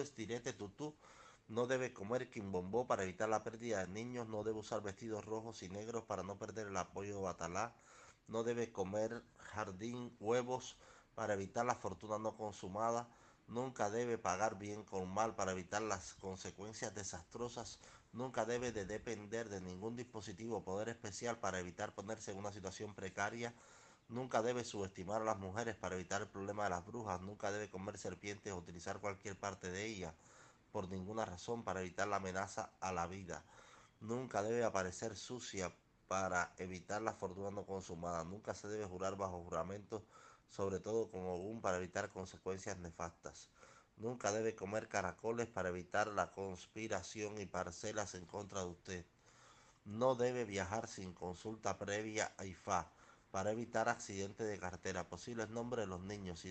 estirete tutú, no debe comer quimbombó para evitar la pérdida de niños, no debe usar vestidos rojos y negros para no perder el apoyo de Batalá, no debe comer jardín, huevos para evitar la fortuna no consumada, nunca debe pagar bien con mal para evitar las consecuencias desastrosas, nunca debe de depender de ningún dispositivo o poder especial para evitar ponerse en una situación precaria, nunca debe subestimar a las mujeres para evitar el problema de las brujas, nunca debe comer serpientes o utilizar cualquier parte de ellas por ninguna razón para evitar la amenaza a la vida, nunca debe aparecer sucia para evitar la fortuna no consumada, nunca se debe jurar bajo juramento sobre todo con Ogún para evitar consecuencias nefastas. Nunca debe comer caracoles para evitar la conspiración y parcelas en contra de usted. No debe viajar sin consulta previa a IFA para evitar accidentes de cartera. Posibles nombres de los niños.